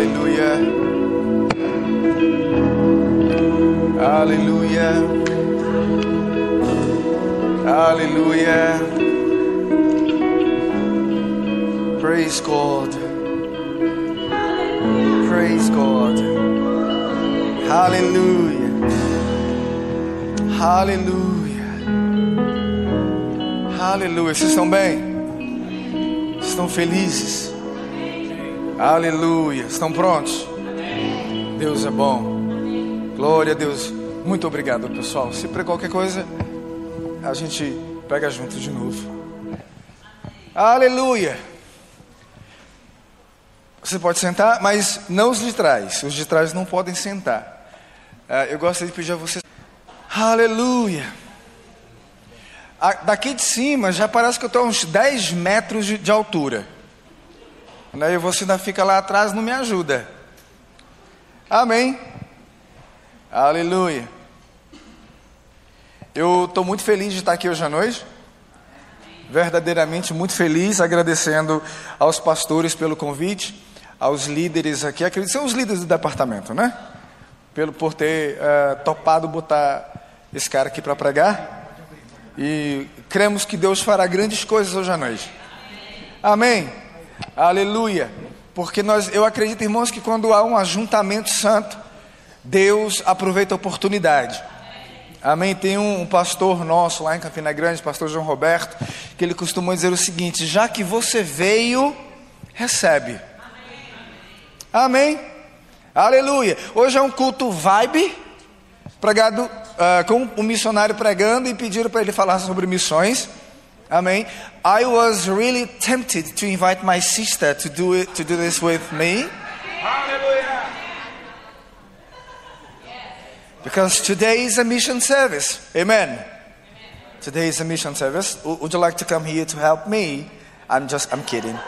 Aleluia. Aleluia. Aleluia. Praise God. Praise God. Aleluia. Aleluia. Aleluia. Vocês estão bem? Estão felizes? Aleluia. Estão prontos? Deus é bom. Glória a Deus. Muito obrigado, pessoal. Se para qualquer coisa, a gente pega junto de novo. Aleluia. Você pode sentar, mas não os de trás. Os de trás não podem sentar. Ah, eu gostaria de pedir a vocês. Aleluia. Daqui de cima já parece que eu estou a uns 10 metros de altura. Né? E você ainda fica lá atrás, não me ajuda. Amém. Aleluia. Eu estou muito feliz de estar aqui hoje à noite. Verdadeiramente muito feliz, agradecendo aos pastores pelo convite, aos líderes aqui. Acredito são os líderes do departamento, né? Pelo, por ter uh, topado botar esse cara aqui para pregar. E cremos que Deus fará grandes coisas hoje à noite. Amém. Aleluia. Porque nós, eu acredito, irmãos, que quando há um ajuntamento santo, Deus aproveita a oportunidade. Amém. Tem um, um pastor nosso lá em Campina Grande, pastor João Roberto, que ele costuma dizer o seguinte: já que você veio, recebe. Amém. Aleluia. Hoje é um culto vibe, pregado uh, com um missionário pregando e pediram para ele falar sobre missões. Amém. I was really tempted to invite my sister to do it, to do this with me. Hallelujah. Because today is a mission service. Amen. Today is a mission service. Would you like to come here to help me? I'm just, I'm kidding.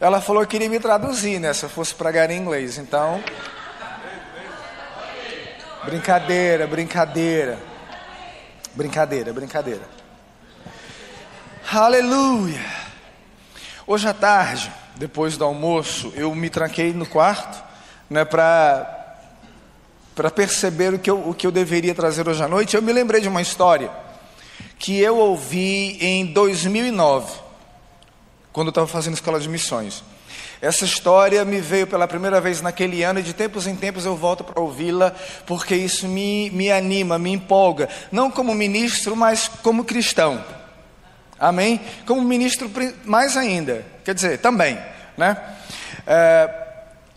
Ela falou que queria me traduzir, né? Se eu fosse pregar em inglês. Então, Brincadeira, brincadeira. Brincadeira, brincadeira. Aleluia. Hoje à tarde, depois do almoço, eu me tranquei no quarto, né, para perceber o que, eu, o que eu deveria trazer hoje à noite. Eu me lembrei de uma história que eu ouvi em 2009, quando eu estava fazendo escola de missões. Essa história me veio pela primeira vez naquele ano e de tempos em tempos eu volto para ouvi-la porque isso me, me anima, me empolga. Não como ministro, mas como cristão. Amém? Como ministro, mais ainda. Quer dizer, também. Né? É,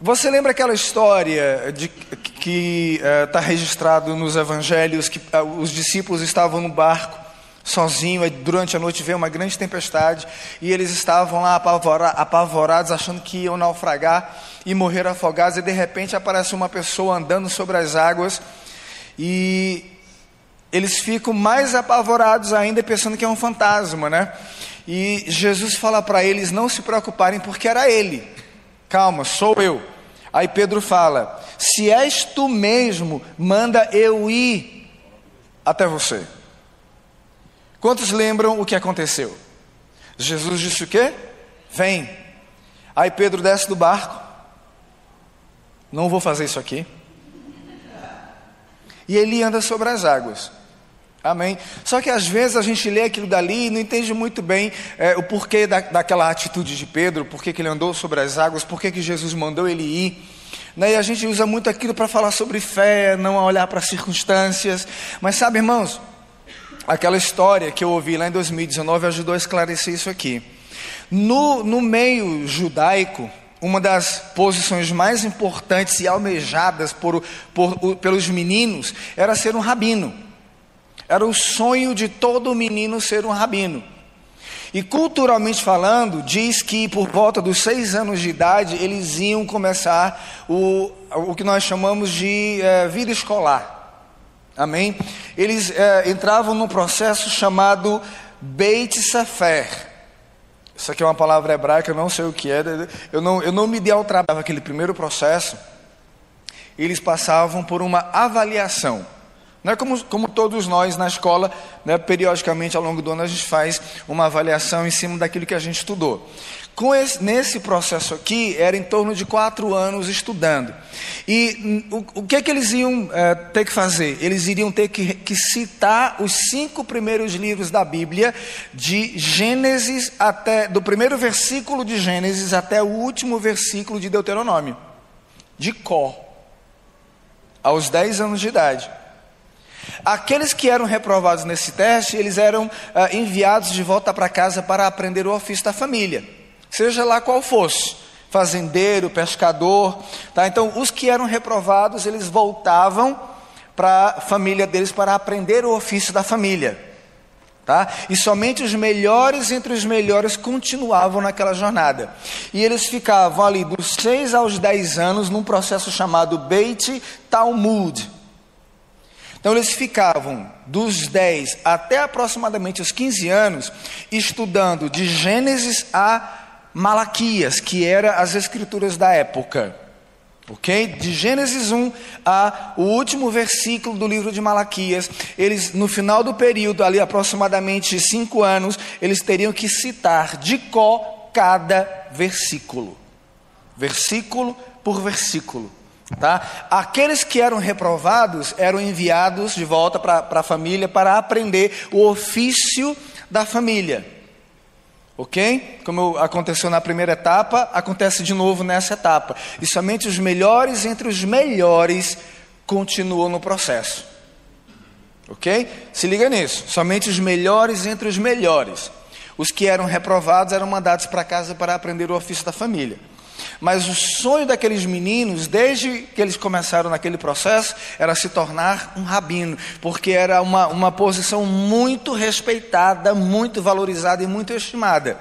você lembra aquela história de, que está é, registrado nos evangelhos que é, os discípulos estavam no barco sozinho, durante a noite veio uma grande tempestade e eles estavam lá apavorados, achando que iam naufragar e morrer afogados, e de repente aparece uma pessoa andando sobre as águas e eles ficam mais apavorados ainda, pensando que é um fantasma, né? E Jesus fala para eles não se preocuparem, porque era ele. Calma, sou eu. Aí Pedro fala: Se és tu mesmo, manda eu ir até você. Quantos lembram o que aconteceu? Jesus disse o quê? Vem. Aí Pedro desce do barco. Não vou fazer isso aqui. E ele anda sobre as águas. Amém. Só que às vezes a gente lê aquilo dali e não entende muito bem é, o porquê da, daquela atitude de Pedro, porquê que ele andou sobre as águas, porquê que Jesus mandou ele ir. Né? E a gente usa muito aquilo para falar sobre fé, não olhar para as circunstâncias. Mas sabe, irmãos, aquela história que eu ouvi lá em 2019 ajudou a esclarecer isso aqui. No, no meio judaico, uma das posições mais importantes e almejadas por, por, pelos meninos era ser um rabino. Era o sonho de todo menino ser um rabino. E culturalmente falando, diz que por volta dos seis anos de idade eles iam começar o, o que nós chamamos de é, vida escolar. Amém? Eles é, entravam num processo chamado Beit Safer. Isso aqui é uma palavra hebraica, eu não sei o que é. Eu não, eu não me dei ao trabalho aquele primeiro processo. Eles passavam por uma avaliação Não é como, como todos nós na escola, né, periodicamente ao longo do ano a gente faz uma avaliação em cima daquilo que a gente estudou. Esse, nesse processo aqui, era em torno de quatro anos estudando. E o, o que, é que eles iam é, ter que fazer? Eles iriam ter que, que citar os cinco primeiros livros da Bíblia, de Gênesis até, do primeiro versículo de Gênesis até o último versículo de Deuteronômio, de Có, aos 10 anos de idade. Aqueles que eram reprovados nesse teste, eles eram ah, enviados de volta para casa para aprender o ofício da família seja lá qual fosse, fazendeiro, pescador, tá? Então, os que eram reprovados, eles voltavam para a família deles para aprender o ofício da família. Tá? E somente os melhores entre os melhores continuavam naquela jornada. E eles ficavam ali dos 6 aos 10 anos num processo chamado Beit Talmud. Então eles ficavam dos 10 até aproximadamente os 15 anos estudando de Gênesis a Malaquias, que era as escrituras da época. Ok? De Gênesis 1 a o último versículo do livro de Malaquias, eles, no final do período, ali aproximadamente cinco anos, eles teriam que citar de có cada versículo. Versículo por versículo. Tá? Aqueles que eram reprovados eram enviados de volta para a família para aprender o ofício da família. Ok? Como aconteceu na primeira etapa, acontece de novo nessa etapa. E somente os melhores entre os melhores continuam no processo. Ok? Se liga nisso. Somente os melhores entre os melhores. Os que eram reprovados eram mandados para casa para aprender o ofício da família. Mas o sonho daqueles meninos, desde que eles começaram naquele processo, era se tornar um rabino, porque era uma, uma posição muito respeitada, muito valorizada e muito estimada.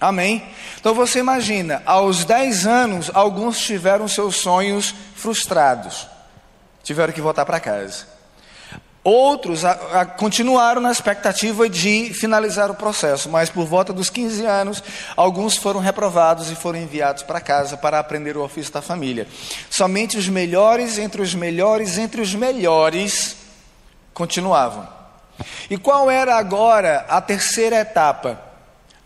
Amém? Então você imagina, aos 10 anos, alguns tiveram seus sonhos frustrados, tiveram que voltar para casa. Outros a, a, continuaram na expectativa de finalizar o processo, mas por volta dos 15 anos, alguns foram reprovados e foram enviados para casa para aprender o ofício da família. Somente os melhores entre os melhores entre os melhores continuavam. E qual era agora a terceira etapa?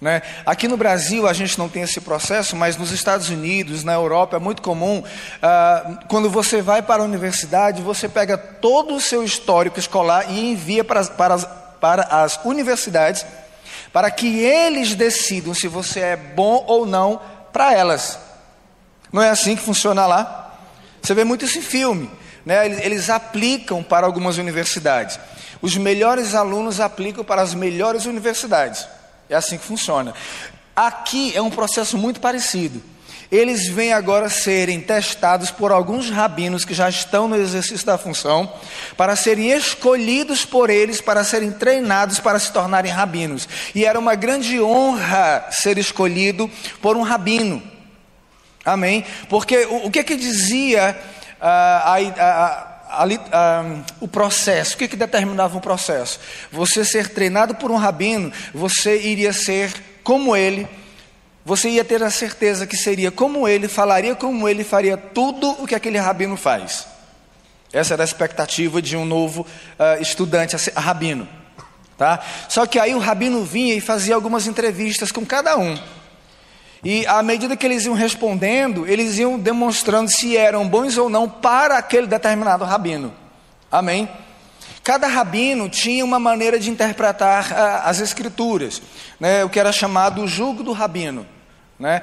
Né? Aqui no Brasil a gente não tem esse processo, mas nos Estados Unidos, na Europa, é muito comum. Ah, quando você vai para a universidade, você pega todo o seu histórico escolar e envia para, para, para as universidades para que eles decidam se você é bom ou não para elas. Não é assim que funciona lá? Você vê muito isso em filme. Né? Eles aplicam para algumas universidades. Os melhores alunos aplicam para as melhores universidades. É assim que funciona. Aqui é um processo muito parecido. Eles vêm agora serem testados por alguns rabinos que já estão no exercício da função, para serem escolhidos por eles, para serem treinados para se tornarem rabinos. E era uma grande honra ser escolhido por um rabino. Amém? Porque o, o que que dizia uh, a, a, ali, ah, o processo, o que, que determinava o processo? Você ser treinado por um rabino, você iria ser como ele, você ia ter a certeza que seria como ele, falaria como ele, faria tudo o que aquele rabino faz. Essa era a expectativa de um novo uh, estudante, a rabino. Tá? Só que aí o rabino vinha e fazia algumas entrevistas com cada um. E à medida que eles iam respondendo, eles iam demonstrando se eram bons ou não para aquele determinado rabino. Amém? Cada rabino tinha uma maneira de interpretar uh, as escrituras, né, o que era chamado o jugo do rabino. Né?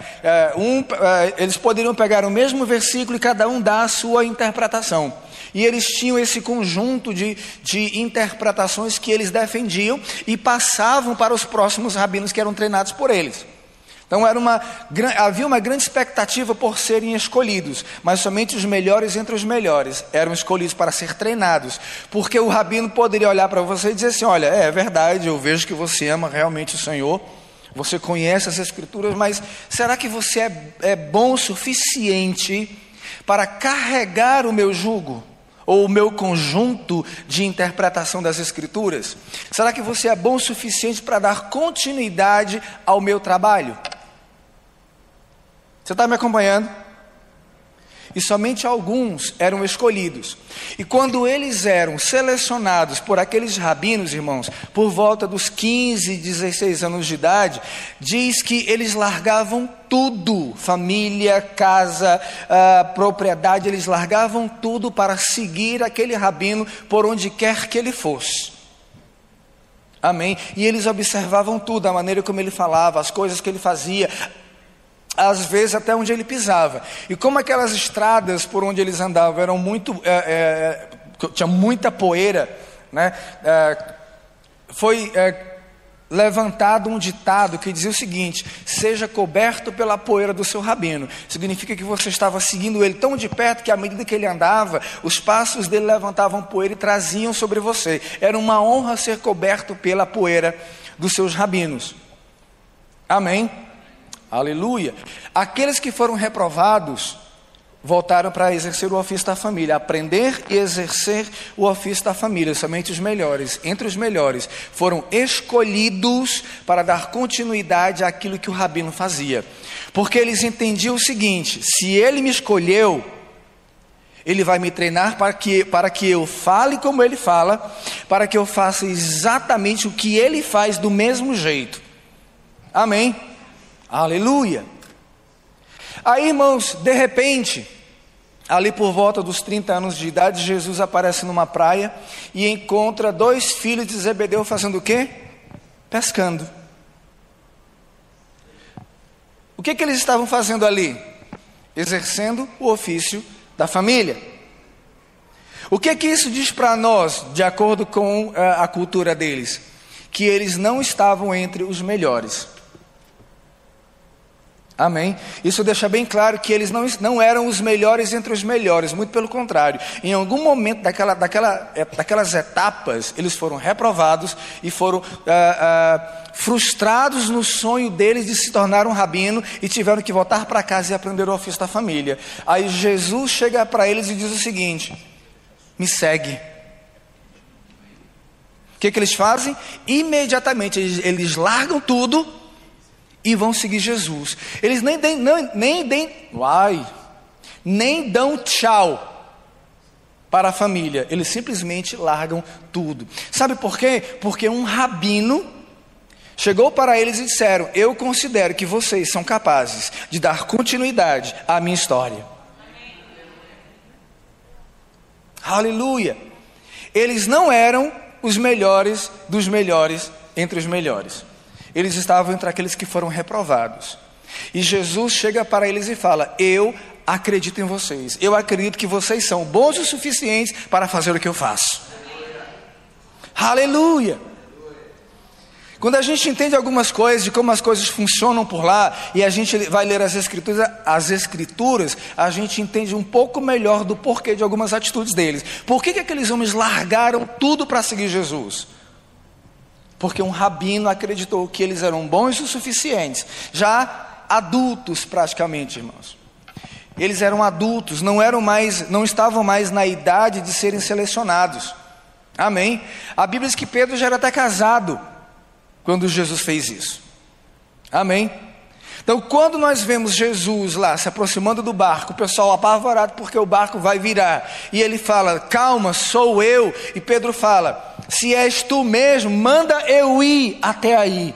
Uh, um, uh, eles poderiam pegar o mesmo versículo e cada um dar a sua interpretação. E eles tinham esse conjunto de, de interpretações que eles defendiam e passavam para os próximos rabinos que eram treinados por eles. Então era uma, havia uma grande expectativa por serem escolhidos, mas somente os melhores entre os melhores eram escolhidos para ser treinados, porque o rabino poderia olhar para você e dizer assim: Olha, é, verdade, eu vejo que você ama realmente o Senhor, você conhece as Escrituras, mas será que você é, é bom o suficiente para carregar o meu jugo? ou o meu conjunto de interpretação das Escrituras? Será que você é bom o suficiente para dar continuidade ao meu trabalho? Você está me acompanhando? e somente alguns eram escolhidos. E quando eles eram selecionados por aqueles rabinos, irmãos, por volta dos 15, 16 anos de idade, diz que eles largavam tudo família, casa, uh, propriedade eles largavam tudo para seguir aquele rabino por onde quer que ele fosse. Amém? E eles observavam tudo, a maneira como ele falava, as coisas que ele fazia, às vezes até onde ele pisava. E como aquelas estradas por onde eles andavam eram muito, é, é, tinha muita poeira, né? É, foi é, levantado um ditado que dizia o seguinte: seja coberto pela poeira do seu rabino. Significa que você estava seguindo ele tão de perto que à medida que ele andava, os passos dele levantavam poeira e traziam sobre você. Era uma honra ser coberto pela poeira dos seus rabinos. Amém? Aleluia. Aqueles que foram reprovados voltaram para exercer o ofício da família, aprender e exercer o ofício da família. Somente os melhores, entre os melhores, foram escolhidos para dar continuidade àquilo que o rabino fazia. Porque eles entendiam o seguinte: se ele me escolheu, ele vai me treinar para que, para que eu fale como ele fala, para que eu faça exatamente o que ele faz do mesmo jeito. Amém? Aleluia. Aí, irmãos, de repente, ali por volta dos 30 anos de idade, Jesus aparece numa praia e encontra dois filhos de Zebedeu fazendo o quê? Pescando. O que, que eles estavam fazendo ali? Exercendo o ofício da família. O que que isso diz para nós, de acordo com a, eh, a cultura deles? Que eles não estavam entre os melhores. Amém? Isso deixa bem claro que eles não, não eram os melhores entre os melhores, muito pelo contrário. Em algum momento daquela, daquela, é, daquelas etapas, eles foram reprovados e foram ah, ah, frustrados no sonho deles de se tornar um rabino e tiveram que voltar para casa e aprender o ofício da família. Aí Jesus chega para eles e diz o seguinte: Me segue. O que, que eles fazem? Imediatamente eles, eles largam tudo e vão seguir Jesus. Eles nem, nem, nem, nem, uai, nem dão tchau para a família, eles simplesmente largam tudo. Sabe por quê? Porque um rabino chegou para eles e disseram: Eu considero que vocês são capazes de dar continuidade à minha história. Aleluia! Eles não eram os melhores dos melhores entre os melhores. Eles estavam entre aqueles que foram reprovados. E Jesus chega para eles e fala: Eu acredito em vocês. Eu acredito que vocês são bons o suficientes para fazer o que eu faço. Aleluia! Quando a gente entende algumas coisas de como as coisas funcionam por lá e a gente vai ler as escrituras, as escrituras, a gente entende um pouco melhor do porquê de algumas atitudes deles. Por que, que aqueles homens largaram tudo para seguir Jesus? Porque um rabino acreditou que eles eram bons o suficientes, já adultos praticamente, irmãos. Eles eram adultos, não eram mais, não estavam mais na idade de serem selecionados. Amém. A Bíblia diz que Pedro já era até casado quando Jesus fez isso. Amém. Então, quando nós vemos Jesus lá se aproximando do barco, o pessoal apavorado porque o barco vai virar, e ele fala: Calma, sou eu. E Pedro fala: Se és tu mesmo, manda eu ir até aí.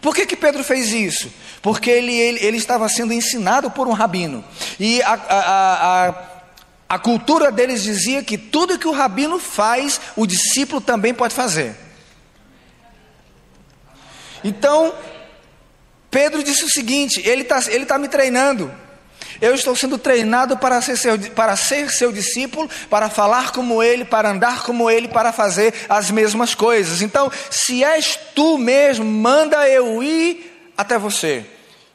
Por que, que Pedro fez isso? Porque ele, ele, ele estava sendo ensinado por um rabino, e a, a, a, a cultura deles dizia que tudo que o rabino faz, o discípulo também pode fazer. Então, Pedro disse o seguinte: ele está ele tá me treinando. Eu estou sendo treinado para ser, seu, para ser seu discípulo, para falar como ele, para andar como ele, para fazer as mesmas coisas. Então, se és tu mesmo, manda eu ir até você.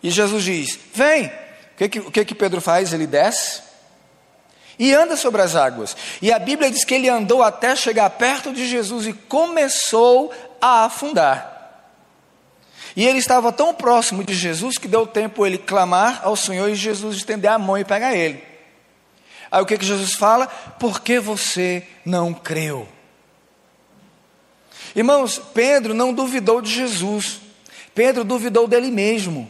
E Jesus diz: Vem. O que, que, o que, que Pedro faz? Ele desce e anda sobre as águas. E a Bíblia diz que ele andou até chegar perto de Jesus e começou a afundar. E ele estava tão próximo de Jesus que deu tempo ele clamar ao Senhor e Jesus estender a mão e pegar ele. Aí o que, que Jesus fala? Por que você não creu? Irmãos, Pedro não duvidou de Jesus, Pedro duvidou dele mesmo,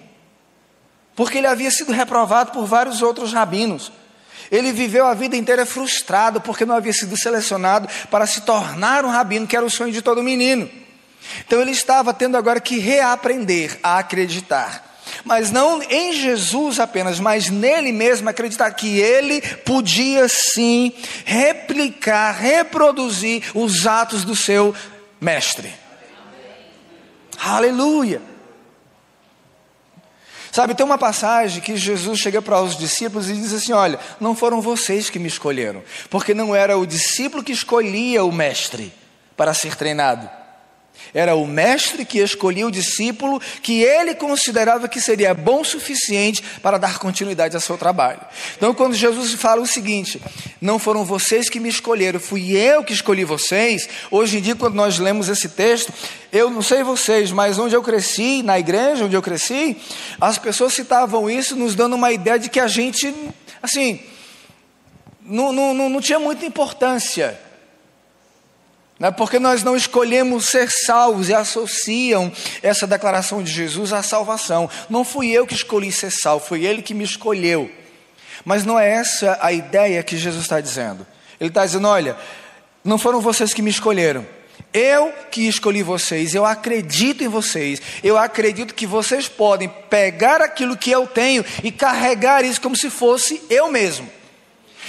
porque ele havia sido reprovado por vários outros rabinos. Ele viveu a vida inteira frustrado porque não havia sido selecionado para se tornar um rabino, que era o sonho de todo menino. Então ele estava tendo agora que reaprender a acreditar. Mas não em Jesus apenas, mas nele mesmo, acreditar que ele podia sim replicar, reproduzir os atos do seu mestre. Aleluia! Sabe, tem uma passagem que Jesus chega para os discípulos e diz assim: Olha, não foram vocês que me escolheram, porque não era o discípulo que escolhia o mestre para ser treinado. Era o mestre que escolhia o discípulo que ele considerava que seria bom o suficiente para dar continuidade ao seu trabalho. Então, quando Jesus fala o seguinte: Não foram vocês que me escolheram, fui eu que escolhi vocês. Hoje em dia, quando nós lemos esse texto, eu não sei vocês, mas onde eu cresci, na igreja onde eu cresci, as pessoas citavam isso, nos dando uma ideia de que a gente, assim, não, não, não, não tinha muita importância né? porque nós não escolhemos ser salvos e associam essa declaração de Jesus à salvação. Não fui eu que escolhi ser salvo, foi Ele que me escolheu. Mas não é essa a ideia que Jesus está dizendo. Ele está dizendo: olha, não foram vocês que me escolheram. Eu que escolhi vocês, eu acredito em vocês, eu acredito que vocês podem pegar aquilo que eu tenho e carregar isso como se fosse eu mesmo.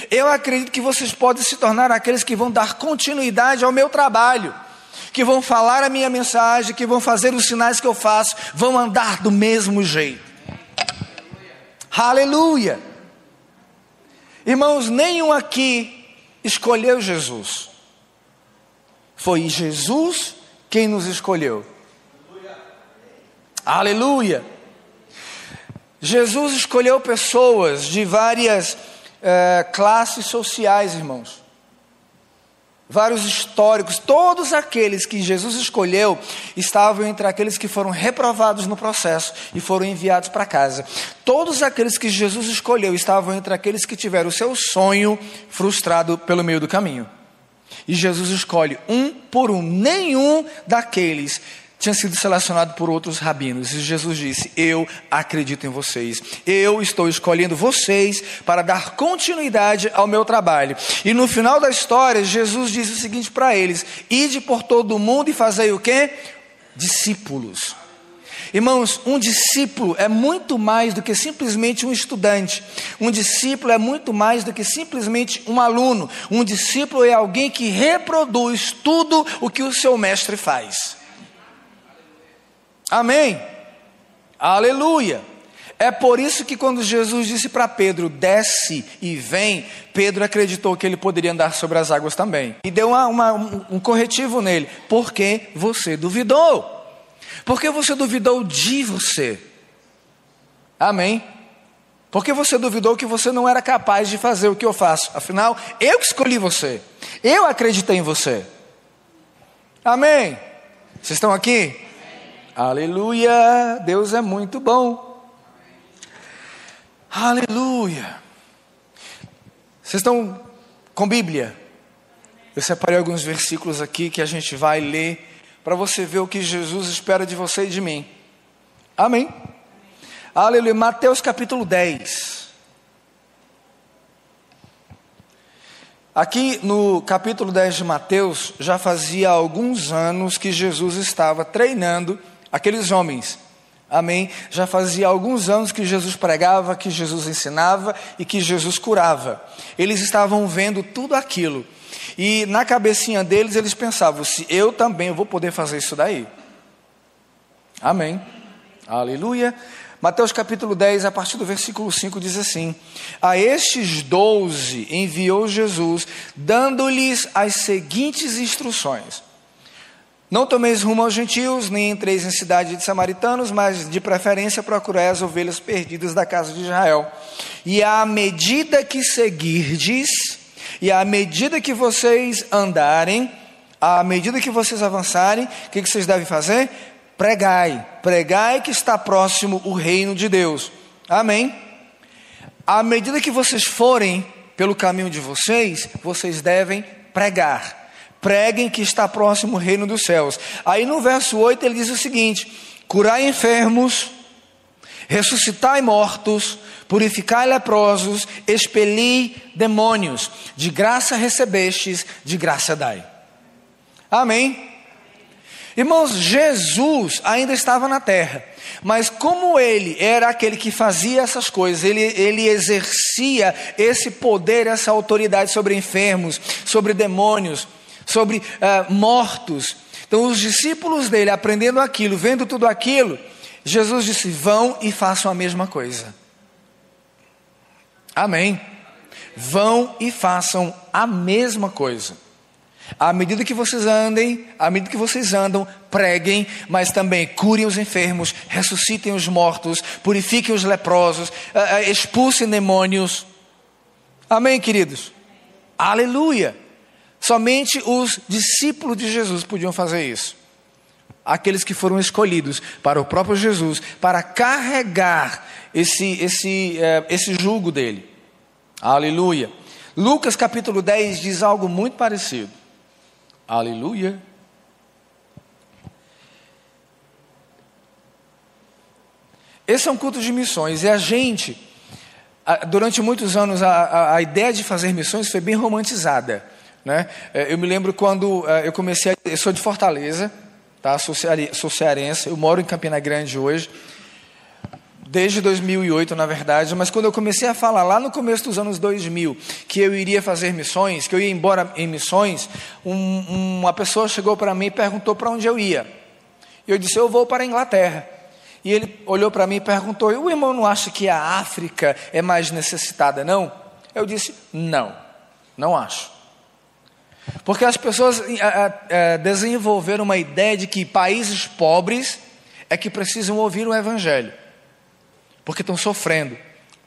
Eu acredito que vocês podem se tornar aqueles que vão dar continuidade ao meu trabalho, que vão falar a minha mensagem, que vão fazer os sinais que eu faço, vão andar do mesmo jeito. Aleluia! Irmãos, nenhum aqui escolheu Jesus. Foi Jesus quem nos escolheu. Aleluia! Jesus escolheu pessoas de várias é, classes sociais, irmãos. Vários históricos, todos aqueles que Jesus escolheu estavam entre aqueles que foram reprovados no processo e foram enviados para casa. Todos aqueles que Jesus escolheu estavam entre aqueles que tiveram o seu sonho frustrado pelo meio do caminho. E Jesus escolhe um por um, nenhum daqueles tinha sido selecionado por outros rabinos. E Jesus disse: Eu acredito em vocês. Eu estou escolhendo vocês para dar continuidade ao meu trabalho. E no final da história, Jesus disse o seguinte para eles: Ide por todo o mundo e fazei o que? Discípulos. Irmãos, um discípulo é muito mais do que simplesmente um estudante. Um discípulo é muito mais do que simplesmente um aluno. Um discípulo é alguém que reproduz tudo o que o seu mestre faz. Amém? Aleluia. É por isso que quando Jesus disse para Pedro, desce e vem, Pedro acreditou que ele poderia andar sobre as águas também. E deu uma, uma, um corretivo nele, porque você duvidou. Porque você duvidou de você. Amém? Porque você duvidou que você não era capaz de fazer o que eu faço. Afinal, eu escolhi você. Eu acreditei em você. Amém? Vocês estão aqui? Aleluia! Deus é muito bom. Aleluia! Vocês estão com Bíblia? Eu separei alguns versículos aqui que a gente vai ler para você ver o que Jesus espera de você e de mim. Amém? Aleluia. Mateus capítulo 10. Aqui no capítulo 10 de Mateus, já fazia alguns anos que Jesus estava treinando aqueles homens. Amém? Já fazia alguns anos que Jesus pregava, que Jesus ensinava e que Jesus curava. Eles estavam vendo tudo aquilo. E na cabecinha deles eles pensavam: se eu também vou poder fazer isso daí. Amém. Aleluia. Mateus capítulo 10, a partir do versículo 5, diz assim: A estes doze enviou Jesus, dando-lhes as seguintes instruções não tomeis rumo aos gentios, nem entreis em cidade de samaritanos, mas de preferência procurai as ovelhas perdidas da casa de Israel. E à medida que seguirdes, e à medida que vocês andarem, à medida que vocês avançarem, o que vocês devem fazer? Pregai, pregai que está próximo o reino de Deus. Amém? À medida que vocês forem pelo caminho de vocês, vocês devem pregar preguem que está próximo o reino dos céus. Aí no verso 8 ele diz o seguinte: curai enfermos, ressuscitai mortos, purificai leprosos, expeli demônios. De graça recebestes, de graça dai. Amém? Irmãos, Jesus ainda estava na terra, mas como ele era aquele que fazia essas coisas, ele, ele exercia esse poder, essa autoridade sobre enfermos, sobre demônios, sobre uh, mortos. Então, os discípulos dele, aprendendo aquilo, vendo tudo aquilo, Jesus disse: vão e façam a mesma coisa. Amém. Vão e façam a mesma coisa. À medida que vocês andem, à medida que vocês andam, preguem, mas também curem os enfermos, ressuscitem os mortos, purifiquem os leprosos, eh, eh, expulsem demônios. Amém, queridos? Aleluia! Somente os discípulos de Jesus podiam fazer isso. Aqueles que foram escolhidos para o próprio Jesus, para carregar esse, esse, eh, esse jugo dele. Aleluia! Lucas capítulo 10 diz algo muito parecido. Aleluia. Esse é um culto de missões e a gente, durante muitos anos, a, a, a ideia de fazer missões foi bem romantizada. Né? É, eu me lembro quando é, eu comecei, a, eu sou de Fortaleza, tá? sou, cearense, eu moro em Campina Grande hoje desde 2008, na verdade, mas quando eu comecei a falar lá no começo dos anos 2000 que eu iria fazer missões, que eu ia embora em missões, um, uma pessoa chegou para mim e perguntou para onde eu ia. Eu disse: Eu vou para a Inglaterra. E ele olhou para mim e perguntou: O irmão não acha que a África é mais necessitada, não? Eu disse: Não, não acho. Porque as pessoas desenvolveram uma ideia de que países pobres é que precisam ouvir o Evangelho porque estão sofrendo.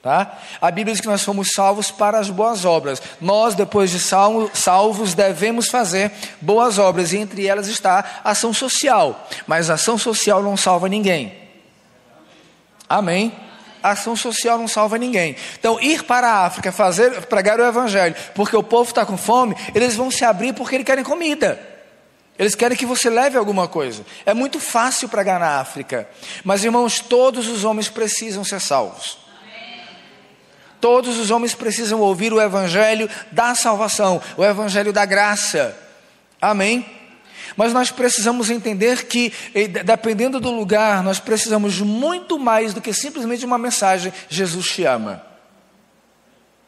Tá? A Bíblia diz que nós fomos salvos para as boas obras. Nós, depois de salvos, devemos fazer boas obras, e entre elas está ação social. Mas ação social não salva ninguém. Amém? Ação social não salva ninguém. Então, ir para a África, fazer, pregar o Evangelho, porque o povo está com fome, eles vão se abrir porque eles querem comida. Eles querem que você leve alguma coisa. É muito fácil pregar na África. Mas, irmãos, todos os homens precisam ser salvos. Todos os homens precisam ouvir o Evangelho da salvação, o Evangelho da graça. Amém? Mas nós precisamos entender que, dependendo do lugar, nós precisamos muito mais do que simplesmente uma mensagem: Jesus te ama.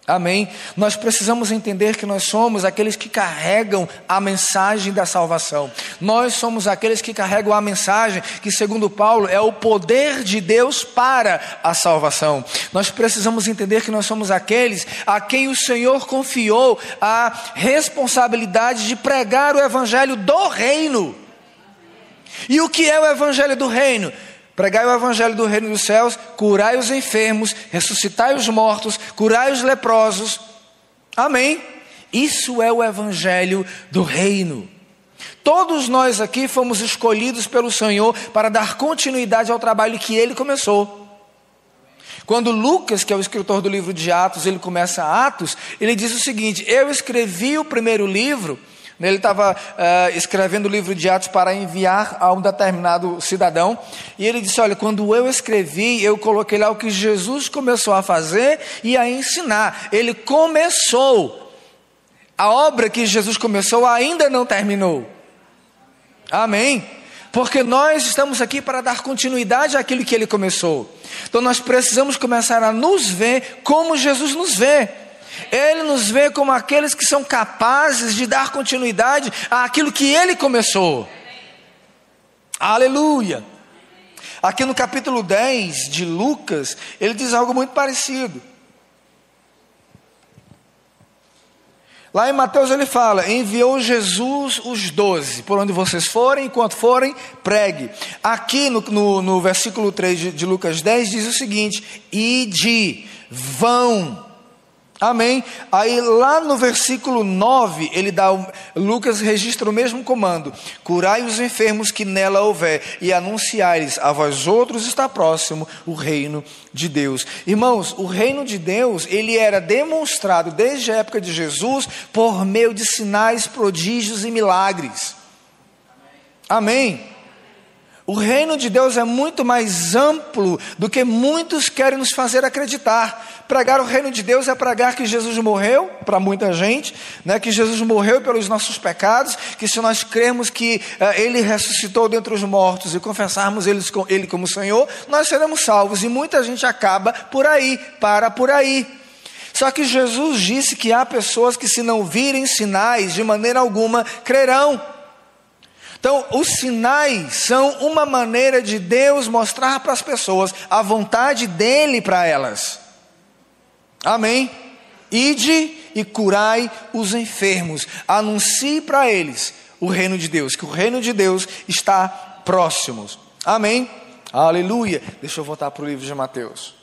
Amém? Nós precisamos entender que nós somos aqueles que carregam a mensagem da salvação. Nós somos aqueles que carregam a mensagem que, segundo Paulo, é o poder de Deus para a salvação. Nós precisamos entender que nós somos aqueles a quem o Senhor confiou a responsabilidade de pregar o evangelho do reino. E o que é o evangelho do reino? Pregai o evangelho do reino dos céus, curai os enfermos, ressuscitai os mortos, curai os leprosos. Amém. Isso é o evangelho do reino. Todos nós aqui fomos escolhidos pelo Senhor para dar continuidade ao trabalho que ele começou. Quando Lucas, que é o escritor do livro de Atos, ele começa Atos, ele diz o seguinte: Eu escrevi o primeiro livro ele estava uh, escrevendo o livro de Atos para enviar a um determinado cidadão. E ele disse: Olha, quando eu escrevi, eu coloquei lá o que Jesus começou a fazer e a ensinar. Ele começou. A obra que Jesus começou ainda não terminou. Amém? Porque nós estamos aqui para dar continuidade àquilo que ele começou. Então nós precisamos começar a nos ver como Jesus nos vê. Ele nos vê como aqueles que são capazes de dar continuidade àquilo que ele começou. Aleluia. Aqui no capítulo 10 de Lucas, ele diz algo muito parecido. Lá em Mateus ele fala: enviou Jesus os doze, por onde vocês forem, enquanto forem, pregue. Aqui no, no, no versículo 3 de, de Lucas 10 diz o seguinte: ide, vão Amém? Aí lá no versículo 9, ele dá, Lucas registra o mesmo comando: curai os enfermos que nela houver, e anunciai-lhes a vós outros está próximo o reino de Deus. Irmãos, o reino de Deus, ele era demonstrado desde a época de Jesus por meio de sinais, prodígios e milagres. Amém? O reino de Deus é muito mais amplo do que muitos querem nos fazer acreditar. Pregar o reino de Deus é pregar que Jesus morreu para muita gente, né? que Jesus morreu pelos nossos pecados, que se nós cremos que uh, Ele ressuscitou dentre os mortos e confessarmos Ele, Ele como Senhor, nós seremos salvos. E muita gente acaba por aí, para por aí. Só que Jesus disse que há pessoas que, se não virem sinais, de maneira alguma crerão. Então, os sinais são uma maneira de Deus mostrar para as pessoas a vontade dele para elas. Amém? Ide e curai os enfermos. Anuncie para eles o reino de Deus, que o reino de Deus está próximo. Amém? Aleluia. Deixa eu voltar para o livro de Mateus.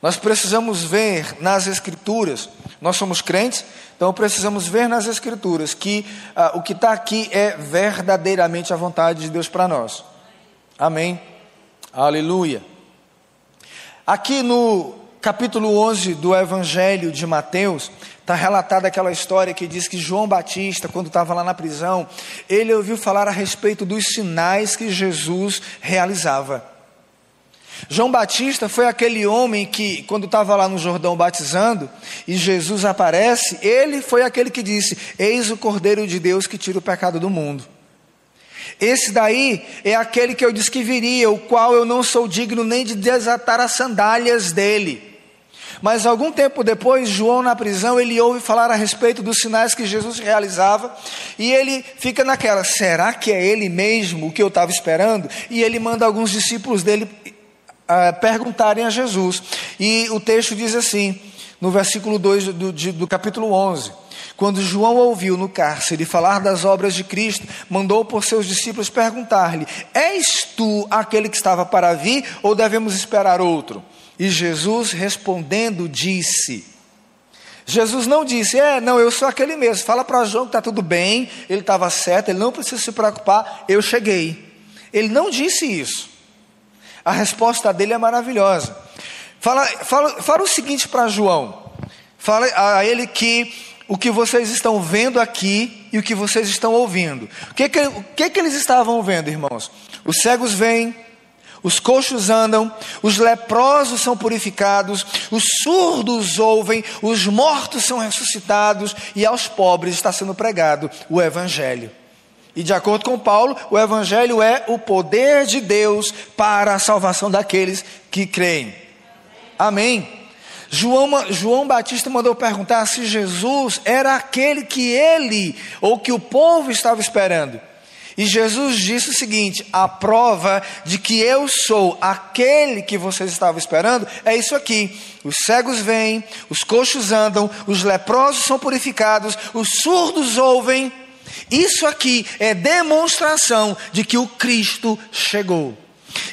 Nós precisamos ver nas Escrituras, nós somos crentes, então precisamos ver nas Escrituras que ah, o que está aqui é verdadeiramente a vontade de Deus para nós. Amém? Aleluia. Aqui no capítulo 11 do Evangelho de Mateus, está relatada aquela história que diz que João Batista, quando estava lá na prisão, ele ouviu falar a respeito dos sinais que Jesus realizava. João Batista foi aquele homem que, quando estava lá no Jordão batizando, e Jesus aparece, ele foi aquele que disse: Eis o Cordeiro de Deus que tira o pecado do mundo. Esse daí é aquele que eu disse que viria, o qual eu não sou digno nem de desatar as sandálias dele. Mas algum tempo depois, João na prisão, ele ouve falar a respeito dos sinais que Jesus realizava, e ele fica naquela: será que é ele mesmo o que eu estava esperando? E ele manda alguns discípulos dele perguntarem a Jesus. E o texto diz assim, no versículo 2 do, de, do capítulo 11: Quando João ouviu no cárcere falar das obras de Cristo, mandou por seus discípulos perguntar-lhe: És tu aquele que estava para vir, ou devemos esperar outro? E Jesus respondendo disse: Jesus não disse, é, não, eu sou aquele mesmo. Fala para João que está tudo bem, ele estava certo, ele não precisa se preocupar, eu cheguei. Ele não disse isso. A resposta dele é maravilhosa. Fala, fala, fala o seguinte para João: fala a ele que o que vocês estão vendo aqui e o que vocês estão ouvindo. O que, que, o que, que eles estavam vendo, irmãos? Os cegos vêm, os coxos andam, os leprosos são purificados, os surdos ouvem, os mortos são ressuscitados e aos pobres está sendo pregado o Evangelho. E de acordo com Paulo, o Evangelho é o poder de Deus para a salvação daqueles que creem. Amém. João, João Batista mandou perguntar se Jesus era aquele que ele ou que o povo estava esperando. E Jesus disse o seguinte: a prova de que eu sou aquele que vocês estavam esperando é isso aqui: os cegos vêm, os coxos andam, os leprosos são purificados, os surdos ouvem isso aqui é demonstração de que o Cristo chegou.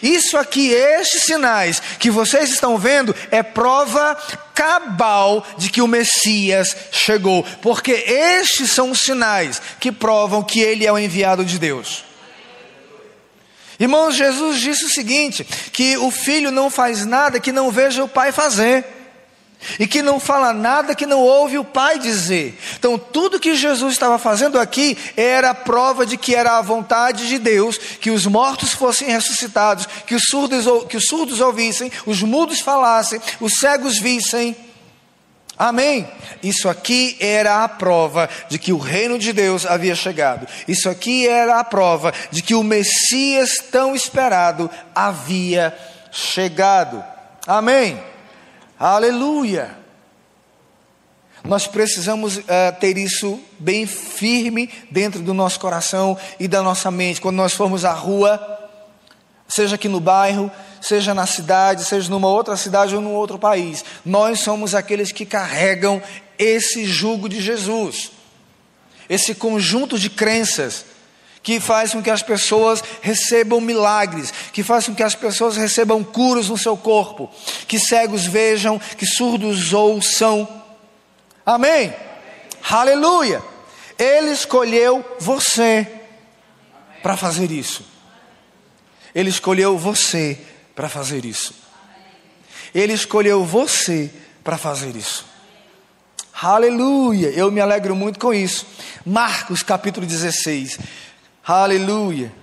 Isso aqui, estes sinais que vocês estão vendo, é prova cabal de que o Messias chegou, porque estes são os sinais que provam que ele é o enviado de Deus. Irmãos, Jesus disse o seguinte: que o filho não faz nada que não veja o pai fazer e que não fala nada que não ouve o Pai dizer. Então, tudo que Jesus estava fazendo aqui era a prova de que era a vontade de Deus que os mortos fossem ressuscitados, que os surdos, que os surdos ouvissem, os mudos falassem, os cegos vissem. Amém? Isso aqui era a prova de que o reino de Deus havia chegado. Isso aqui era a prova de que o Messias tão esperado havia chegado. Amém? Aleluia! Nós precisamos uh, ter isso bem firme dentro do nosso coração e da nossa mente. Quando nós formos à rua, seja aqui no bairro, seja na cidade, seja numa outra cidade ou num outro país, nós somos aqueles que carregam esse jugo de Jesus, esse conjunto de crenças que faz com que as pessoas recebam milagres, que faz com que as pessoas recebam curas no seu corpo, que cegos vejam, que surdos ouçam. Amém? Amém. Aleluia! Ele escolheu você para fazer isso. Ele escolheu você para fazer isso. Ele escolheu você para fazer isso. Aleluia! Eu me alegro muito com isso. Marcos capítulo 16. Aleluia.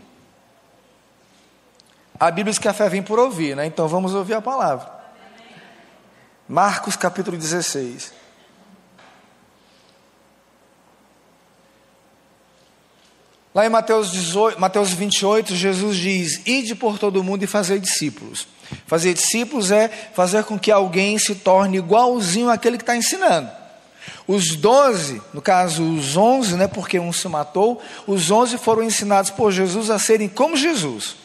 A Bíblia diz que a fé vem por ouvir, né? Então vamos ouvir a palavra. Marcos capítulo 16. Lá em Mateus, 18, Mateus 28, Jesus diz: Ide por todo mundo e fazer discípulos. Fazer discípulos é fazer com que alguém se torne igualzinho àquele que está ensinando. Os doze, no caso os onze, né, porque um se matou, os onze foram ensinados por Jesus a serem como Jesus.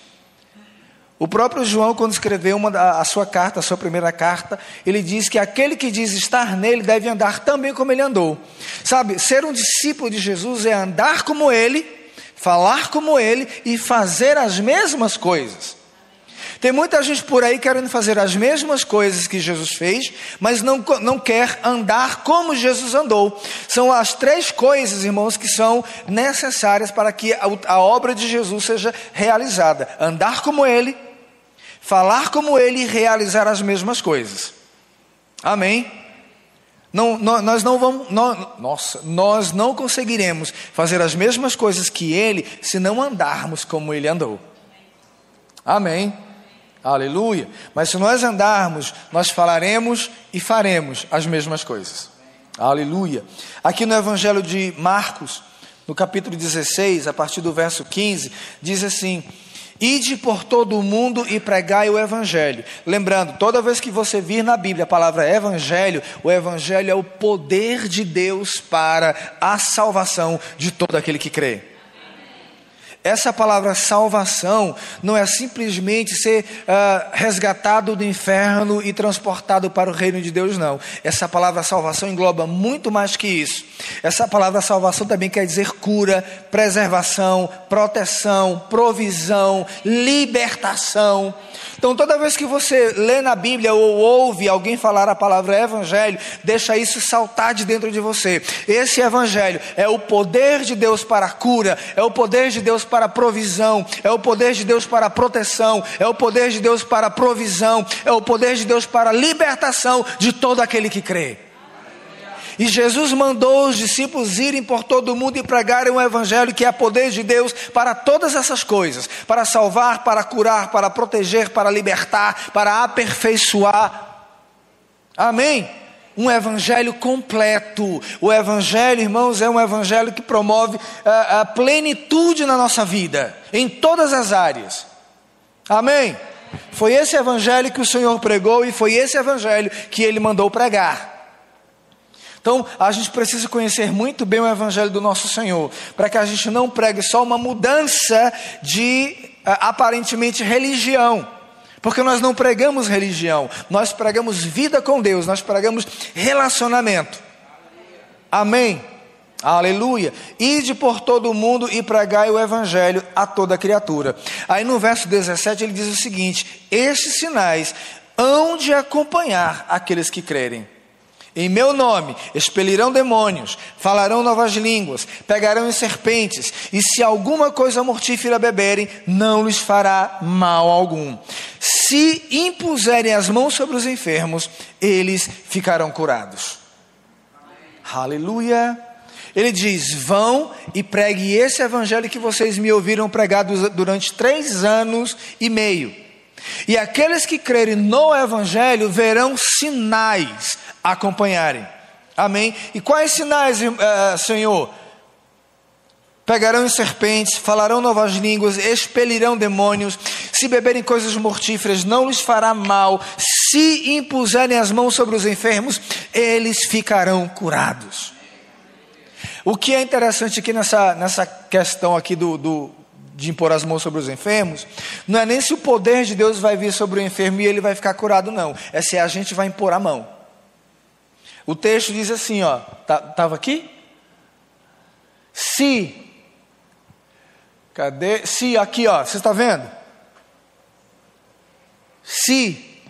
O próprio João, quando escreveu uma, a sua carta, a sua primeira carta, ele diz que aquele que diz estar nele deve andar também como ele andou. Sabe, ser um discípulo de Jesus é andar como ele, falar como ele e fazer as mesmas coisas. Tem muita gente por aí querendo fazer as mesmas coisas que Jesus fez, mas não, não quer andar como Jesus andou. São as três coisas, irmãos, que são necessárias para que a, a obra de Jesus seja realizada: andar como Ele, falar como Ele e realizar as mesmas coisas. Amém? Não, nós não vamos, nossa, nós não conseguiremos fazer as mesmas coisas que Ele se não andarmos como Ele andou. Amém. Aleluia. Mas se nós andarmos, nós falaremos e faremos as mesmas coisas. Aleluia. Aqui no Evangelho de Marcos, no capítulo 16, a partir do verso 15, diz assim: Ide por todo o mundo e pregai o Evangelho. Lembrando, toda vez que você vir na Bíblia a palavra Evangelho, o Evangelho é o poder de Deus para a salvação de todo aquele que crê. Essa palavra salvação não é simplesmente ser uh, resgatado do inferno e transportado para o reino de Deus, não. Essa palavra salvação engloba muito mais que isso. Essa palavra salvação também quer dizer cura, preservação, proteção, provisão, libertação. Então, toda vez que você lê na Bíblia ou ouve alguém falar a palavra evangelho, deixa isso saltar de dentro de você. Esse evangelho é o poder de Deus para a cura, é o poder de Deus para a provisão, é o poder de Deus para proteção, é o poder de Deus para provisão, é o poder de Deus para libertação de todo aquele que crê. E Jesus mandou os discípulos irem por todo o mundo e pregarem o Evangelho, que é poder de Deus para todas essas coisas: para salvar, para curar, para proteger, para libertar, para aperfeiçoar. Amém? Um evangelho completo. O evangelho, irmãos, é um evangelho que promove a, a plenitude na nossa vida, em todas as áreas. Amém? Foi esse evangelho que o Senhor pregou e foi esse evangelho que ele mandou pregar. Então, a gente precisa conhecer muito bem o Evangelho do nosso Senhor, para que a gente não pregue só uma mudança de eh, aparentemente religião. Porque nós não pregamos religião, nós pregamos vida com Deus, nós pregamos relacionamento. Amém. Aleluia. Ide por todo o mundo e pregai o evangelho a toda criatura. Aí no verso 17 ele diz o seguinte: Estes sinais hão de acompanhar aqueles que crerem. Em meu nome expelirão demônios, falarão novas línguas, pegarão em serpentes, e se alguma coisa mortífera beberem, não lhes fará mal algum. Se impuserem as mãos sobre os enfermos, eles ficarão curados. Aleluia. Ele diz: Vão e pregue esse evangelho que vocês me ouviram pregar durante três anos e meio. E aqueles que crerem no Evangelho verão sinais acompanharem. Amém? E quais sinais, uh, Senhor? Pegarão em serpentes, falarão novas línguas, expelirão demônios, se beberem coisas mortíferas, não lhes fará mal, se impuserem as mãos sobre os enfermos, eles ficarão curados. O que é interessante aqui nessa, nessa questão aqui do, do de impor as mãos sobre os enfermos, não é nem se o poder de Deus vai vir sobre o enfermo e ele vai ficar curado, não. É se a gente vai impor a mão. O texto diz assim, ó, estava tá, aqui? Se, cadê? Se, aqui, ó, você está vendo? Se,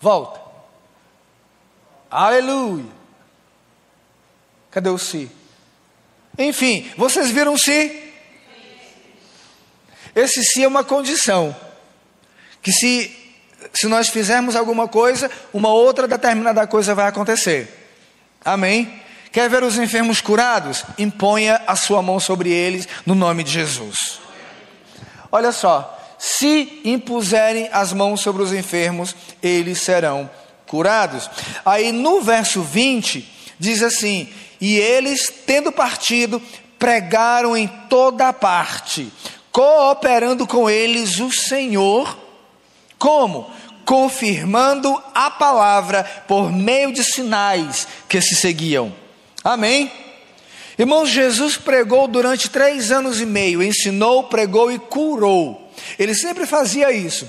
volta. Aleluia. Cadê o se? Enfim, vocês viram se? Esse sim é uma condição. Que se, se nós fizermos alguma coisa, uma outra determinada coisa vai acontecer. Amém? Quer ver os enfermos curados? Imponha a sua mão sobre eles no nome de Jesus. Olha só, se impuserem as mãos sobre os enfermos, eles serão curados. Aí no verso 20, diz assim: E eles, tendo partido, pregaram em toda parte, cooperando com eles o Senhor. Como? Confirmando a palavra por meio de sinais que se seguiam. Amém? Irmãos, Jesus pregou durante três anos e meio, ensinou, pregou e curou. Ele sempre fazia isso.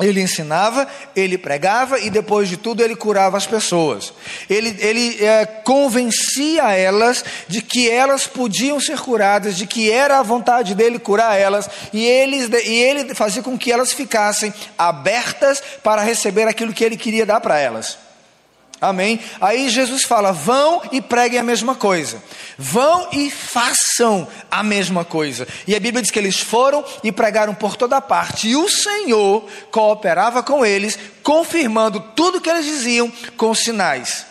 Ele ensinava, ele pregava e depois de tudo ele curava as pessoas. Ele, ele é, convencia elas de que elas podiam ser curadas, de que era a vontade dele curar elas, e, e ele fazia com que elas ficassem abertas para receber aquilo que ele queria dar para elas. Amém? Aí Jesus fala: vão e preguem a mesma coisa. Vão e façam a mesma coisa. E a Bíblia diz que eles foram e pregaram por toda parte. E o Senhor cooperava com eles, confirmando tudo que eles diziam com sinais.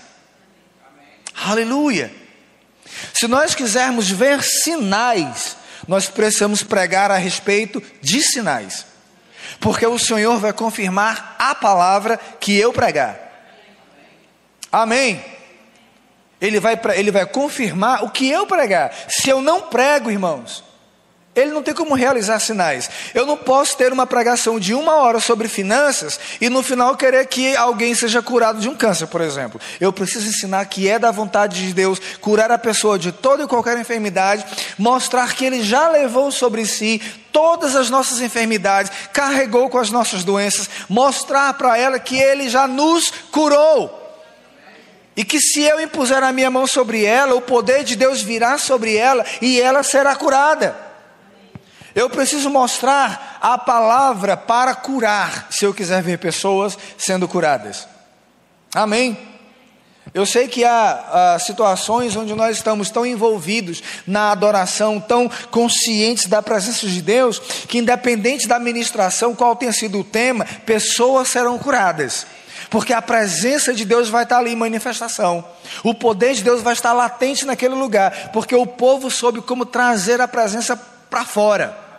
Amém. Aleluia. Se nós quisermos ver sinais, nós precisamos pregar a respeito de sinais. Porque o Senhor vai confirmar a palavra que eu pregar. Amém. Ele vai, ele vai confirmar o que eu pregar. Se eu não prego, irmãos, ele não tem como realizar sinais. Eu não posso ter uma pregação de uma hora sobre finanças e no final querer que alguém seja curado de um câncer, por exemplo. Eu preciso ensinar que é da vontade de Deus curar a pessoa de toda e qualquer enfermidade, mostrar que Ele já levou sobre si todas as nossas enfermidades, carregou com as nossas doenças, mostrar para ela que Ele já nos curou. E que se eu impuser a minha mão sobre ela, o poder de Deus virá sobre ela e ela será curada. Eu preciso mostrar a palavra para curar, se eu quiser ver pessoas sendo curadas. Amém? Eu sei que há, há, situações onde nós estamos tão envolvidos na adoração, tão conscientes da presença de Deus, que independente da ministração, qual tenha sido o tema, pessoas serão curadas porque a presença de Deus vai estar ali em manifestação. O poder de Deus vai estar latente naquele lugar, porque o povo soube como trazer a presença para fora.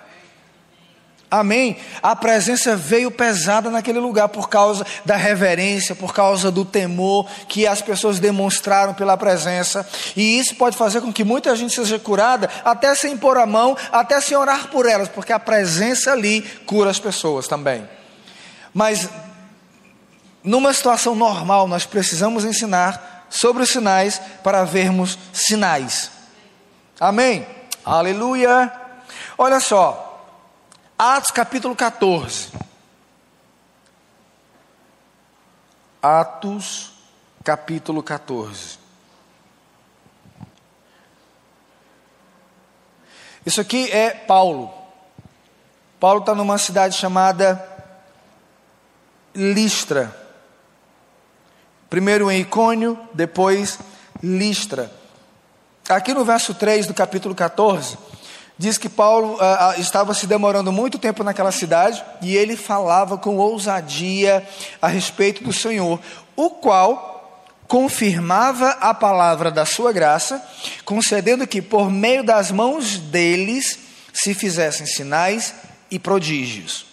Amém? A presença veio pesada naquele lugar por causa da reverência, por causa do temor que as pessoas demonstraram pela presença. E isso pode fazer com que muita gente seja curada, até sem pôr a mão, até sem orar por elas, porque a presença ali cura as pessoas também. Mas numa situação normal, nós precisamos ensinar sobre os sinais para vermos sinais. Amém? Aleluia! Olha só, Atos capítulo 14. Atos capítulo 14. Isso aqui é Paulo. Paulo está numa cidade chamada Listra. Primeiro em Icônio, depois Listra. Aqui no verso 3 do capítulo 14, diz que Paulo ah, ah, estava se demorando muito tempo naquela cidade e ele falava com ousadia a respeito do Senhor, o qual confirmava a palavra da sua graça, concedendo que por meio das mãos deles se fizessem sinais e prodígios.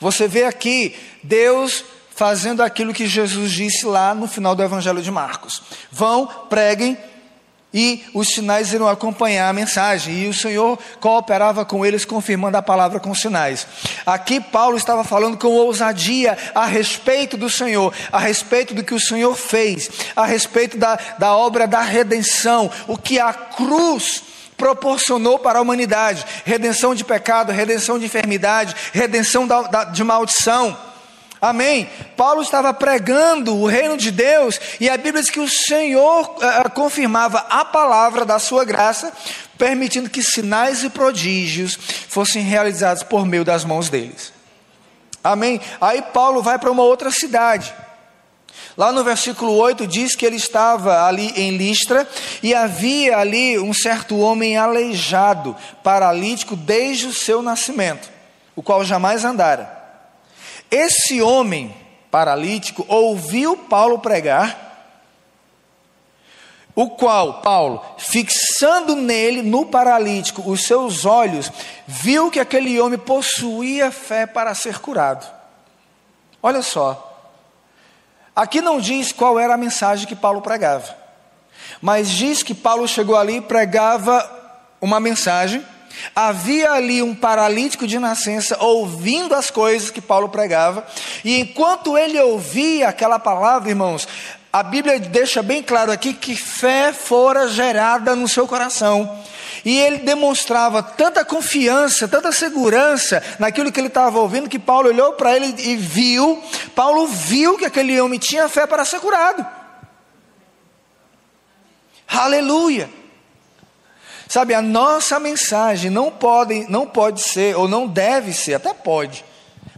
Você vê aqui Deus fazendo aquilo que Jesus disse lá no final do Evangelho de Marcos: vão, preguem, e os sinais irão acompanhar a mensagem. E o Senhor cooperava com eles, confirmando a palavra com sinais. Aqui Paulo estava falando com ousadia a respeito do Senhor, a respeito do que o Senhor fez, a respeito da, da obra da redenção, o que a cruz proporcionou para a humanidade: redenção de pecado, redenção de enfermidade, redenção da, da, de maldição. Amém. Paulo estava pregando o reino de Deus e a Bíblia diz que o Senhor uh, confirmava a palavra da sua graça, permitindo que sinais e prodígios fossem realizados por meio das mãos deles. Amém. Aí Paulo vai para uma outra cidade. Lá no versículo 8 diz que ele estava ali em Listra e havia ali um certo homem aleijado, paralítico desde o seu nascimento, o qual jamais andara. Esse homem paralítico ouviu Paulo pregar o qual, Paulo, fixando nele, no paralítico, os seus olhos, viu que aquele homem possuía fé para ser curado. Olha só, aqui não diz qual era a mensagem que Paulo pregava, mas diz que Paulo chegou ali e pregava uma mensagem. Havia ali um paralítico de nascença ouvindo as coisas que Paulo pregava, e enquanto ele ouvia aquela palavra, irmãos, a Bíblia deixa bem claro aqui que fé fora gerada no seu coração. E ele demonstrava tanta confiança, tanta segurança naquilo que ele estava ouvindo, que Paulo olhou para ele e viu, Paulo viu que aquele homem tinha fé para ser curado. Aleluia! Sabe, a nossa mensagem não pode, não pode ser, ou não deve ser, até pode,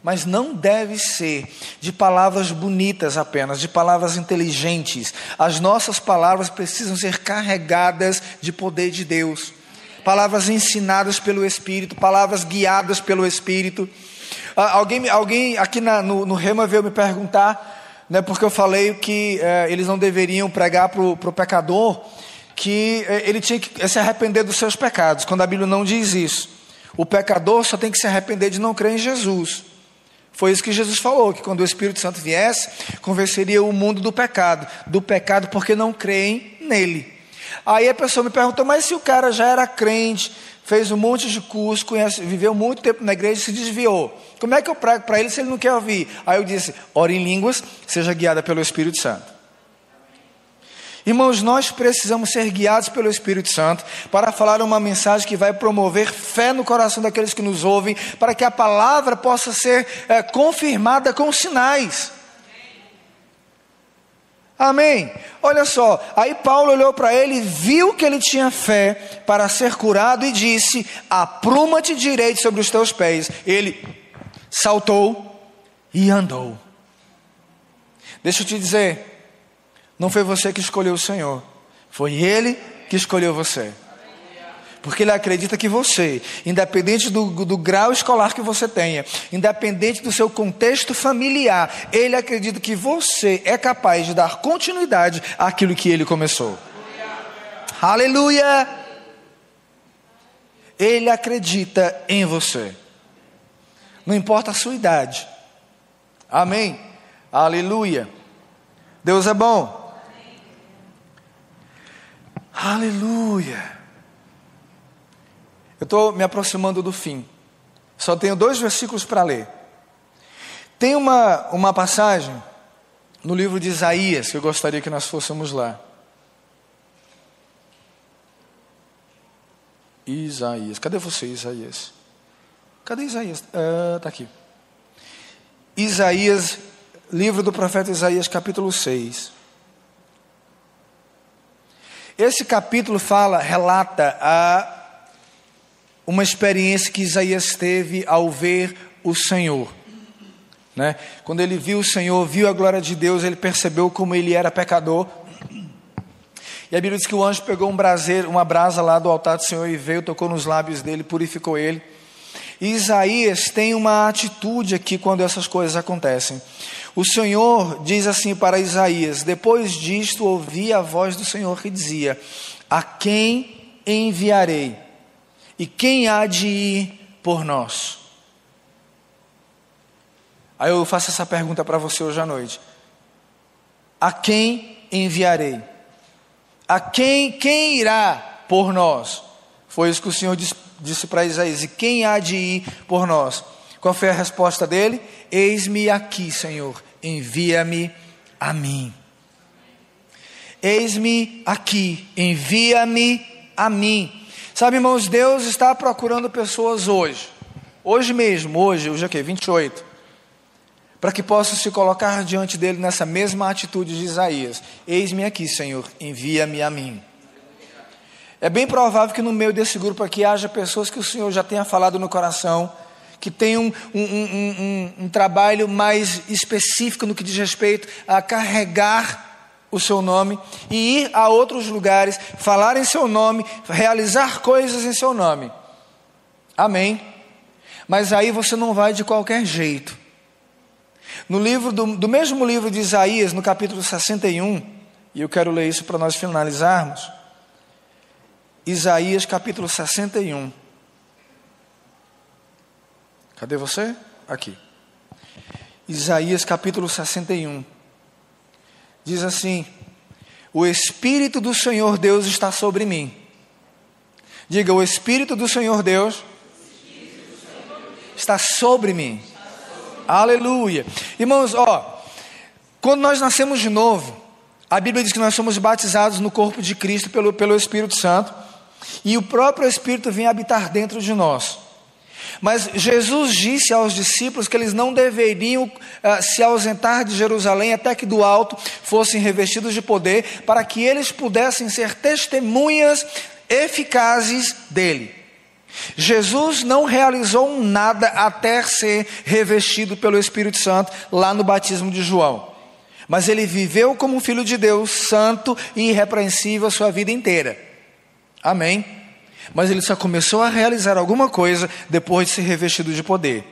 mas não deve ser de palavras bonitas apenas, de palavras inteligentes. As nossas palavras precisam ser carregadas de poder de Deus. Palavras ensinadas pelo Espírito, palavras guiadas pelo Espírito. Ah, alguém, alguém aqui na, no, no Rema veio me perguntar, né, porque eu falei que eh, eles não deveriam pregar para o pecador, que eh, ele tinha que se arrepender dos seus pecados, quando a Bíblia não diz isso. O pecador só tem que se arrepender de não crer em Jesus. Foi isso que Jesus falou, que quando o Espírito Santo viesse, convenceria o mundo do pecado, do pecado porque não creem nele. Aí a pessoa me perguntou, mas se o cara já era crente, fez um monte de curso, conhece, viveu muito tempo na igreja e se desviou, como é que eu prego para ele se ele não quer ouvir? Aí eu disse, ore em línguas, seja guiada pelo Espírito Santo. Irmãos, nós precisamos ser guiados pelo Espírito Santo para falar uma mensagem que vai promover fé no coração daqueles que nos ouvem, para que a palavra possa ser é, confirmada com sinais. Amém. Olha só, aí Paulo olhou para ele, viu que ele tinha fé para ser curado e disse: Apruma-te direito sobre os teus pés. Ele saltou e andou. Deixa eu te dizer, não foi você que escolheu o Senhor, foi Ele que escolheu você. Porque Ele acredita que você, independente do, do, grau escolar que você tenha, independente do seu contexto familiar, Ele acredita que você é capaz de dar continuidade àquilo que Ele começou. Aleluia! Ele acredita em você. Não importa a sua idade. Amém? Aleluia. Deus é bom. Aleluia. Eu estou me aproximando do fim. Só tenho dois versículos para ler. Tem uma, uma passagem no livro de Isaías que eu gostaria que nós fôssemos lá. Isaías. Cadê você, Isaías? Cadê Isaías? Está ah, aqui. Isaías, livro do profeta Isaías, capítulo 6. Esse capítulo fala, relata a uma experiência que Isaías teve ao ver o Senhor. Né? Quando ele viu o Senhor, viu a glória de Deus, ele percebeu como ele era pecador. E a Bíblia diz que o anjo pegou um braseiro, uma brasa lá do altar do Senhor e veio, tocou nos lábios dele, purificou ele. E Isaías tem uma atitude aqui quando essas coisas acontecem. O Senhor diz assim para Isaías: Depois disto ouvi a voz do Senhor que dizia: A quem enviarei? E quem há de ir por nós? Aí eu faço essa pergunta para você hoje à noite: A quem enviarei? A quem quem irá por nós? Foi isso que o Senhor disse, disse para Isaías: E quem há de ir por nós? Qual foi a resposta dele? Eis-me aqui, Senhor, envia-me a mim. Eis-me aqui, envia-me a mim. Sabe, irmãos, Deus está procurando pessoas hoje, hoje mesmo, hoje, hoje é o quê? 28, para que possam se colocar diante dele nessa mesma atitude de Isaías: Eis-me aqui, Senhor, envia-me a mim. É bem provável que no meio desse grupo aqui haja pessoas que o Senhor já tenha falado no coração que tem um, um, um, um, trabalho mais específico no que diz respeito a carregar o seu nome e ir a outros lugares, falar em seu nome, realizar coisas em seu nome. Amém. Mas aí você não vai de qualquer jeito. No livro do, do mesmo livro de Isaías, no capítulo 61, E eu quero ler isso para nós finalizarmos. Isaías capítulo 61. Cadê você? Aqui. Isaías capítulo 61. Diz assim: O Espírito do Senhor Deus está sobre mim. Diga, o Espírito do Senhor Deus está sobre mim. Aleluia. Irmãos, ó, quando nós nascemos de novo, a Bíblia diz que nós somos batizados no corpo de Cristo pelo, pelo Espírito Santo, e o próprio Espírito vem habitar dentro de nós. Mas Jesus disse aos discípulos que eles não deveriam uh, se ausentar de Jerusalém até que do alto fossem revestidos de poder, para que eles pudessem ser testemunhas eficazes dele. Jesus não realizou nada até ser revestido pelo Espírito Santo lá no batismo de João. Mas ele viveu como filho de Deus, santo e irrepreensível a sua vida inteira. Amém? Mas ele só começou a realizar alguma coisa depois de ser revestido de poder.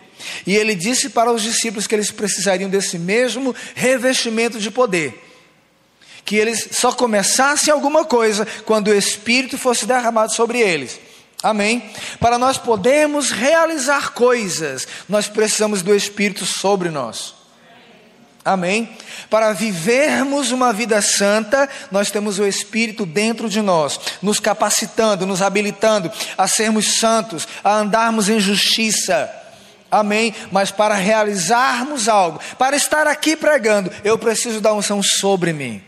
E ele disse para os discípulos que eles precisariam desse mesmo revestimento de poder. Que eles só começassem alguma coisa quando o Espírito fosse derramado sobre eles. Amém? Para nós podermos realizar coisas, nós precisamos do Espírito sobre nós. Amém? Para vivermos uma vida santa, nós temos o Espírito dentro de nós, nos capacitando, nos habilitando a sermos santos, a andarmos em justiça. Amém? Mas para realizarmos algo, para estar aqui pregando, eu preciso da unção sobre mim.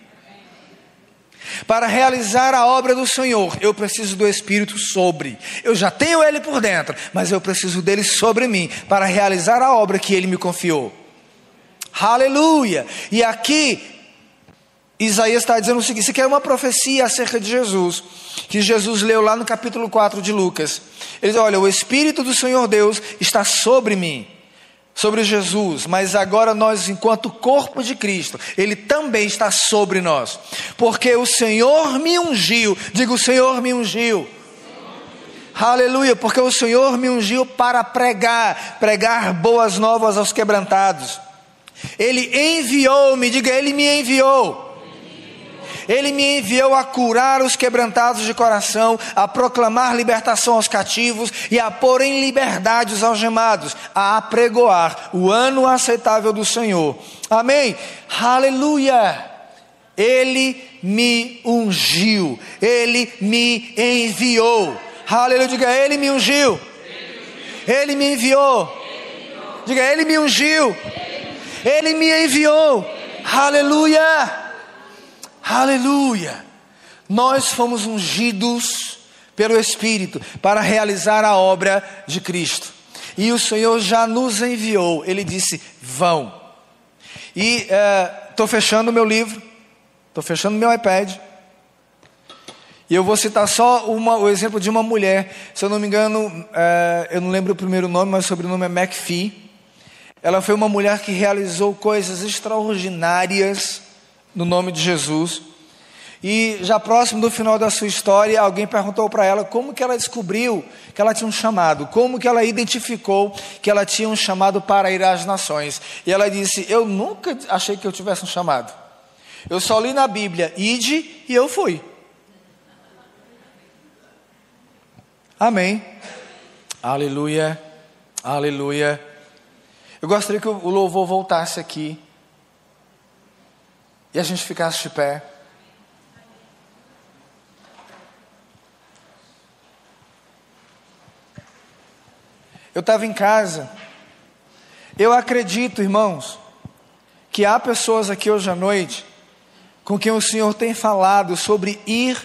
Para realizar a obra do Senhor, eu preciso do Espírito sobre. Eu já tenho Ele por dentro, mas eu preciso dele sobre mim para realizar a obra que Ele me confiou. Aleluia! E aqui, Isaías está dizendo o seguinte: isso aqui é uma profecia acerca de Jesus, que Jesus leu lá no capítulo 4 de Lucas. Ele diz: Olha, o Espírito do Senhor Deus está sobre mim, sobre Jesus, mas agora nós, enquanto corpo de Cristo, Ele também está sobre nós, porque o Senhor me ungiu, digo, o Senhor me ungiu. Aleluia, porque o Senhor me ungiu para pregar, pregar boas novas aos quebrantados ele enviou-me, diga, Ele me enviou. Ele me enviou a curar os quebrantados de coração, a proclamar libertação aos cativos e a pôr em liberdade os algemados, a apregoar o ano aceitável do Senhor. Amém? Aleluia! Ele me ungiu, ele me enviou. Aleluia! Diga, ele me ungiu. Ele me enviou. Diga, ele me ungiu. Ele me enviou. Aleluia! Aleluia! Nós fomos ungidos pelo Espírito para realizar a obra de Cristo. E o Senhor já nos enviou. Ele disse: vão. E estou é, fechando o meu livro, estou fechando meu iPad. E eu vou citar só uma, o exemplo de uma mulher. Se eu não me engano, é, eu não lembro o primeiro nome, mas o sobrenome é McPhee. Ela foi uma mulher que realizou coisas extraordinárias no nome de Jesus. E já próximo do final da sua história, alguém perguntou para ela como que ela descobriu que ela tinha um chamado, como que ela identificou que ela tinha um chamado para ir às nações. E ela disse: Eu nunca achei que eu tivesse um chamado. Eu só li na Bíblia, ide e eu fui. Amém. Aleluia. Aleluia. Eu gostaria que o louvor voltasse aqui e a gente ficasse de pé. Eu estava em casa. Eu acredito, irmãos, que há pessoas aqui hoje à noite com quem o Senhor tem falado sobre ir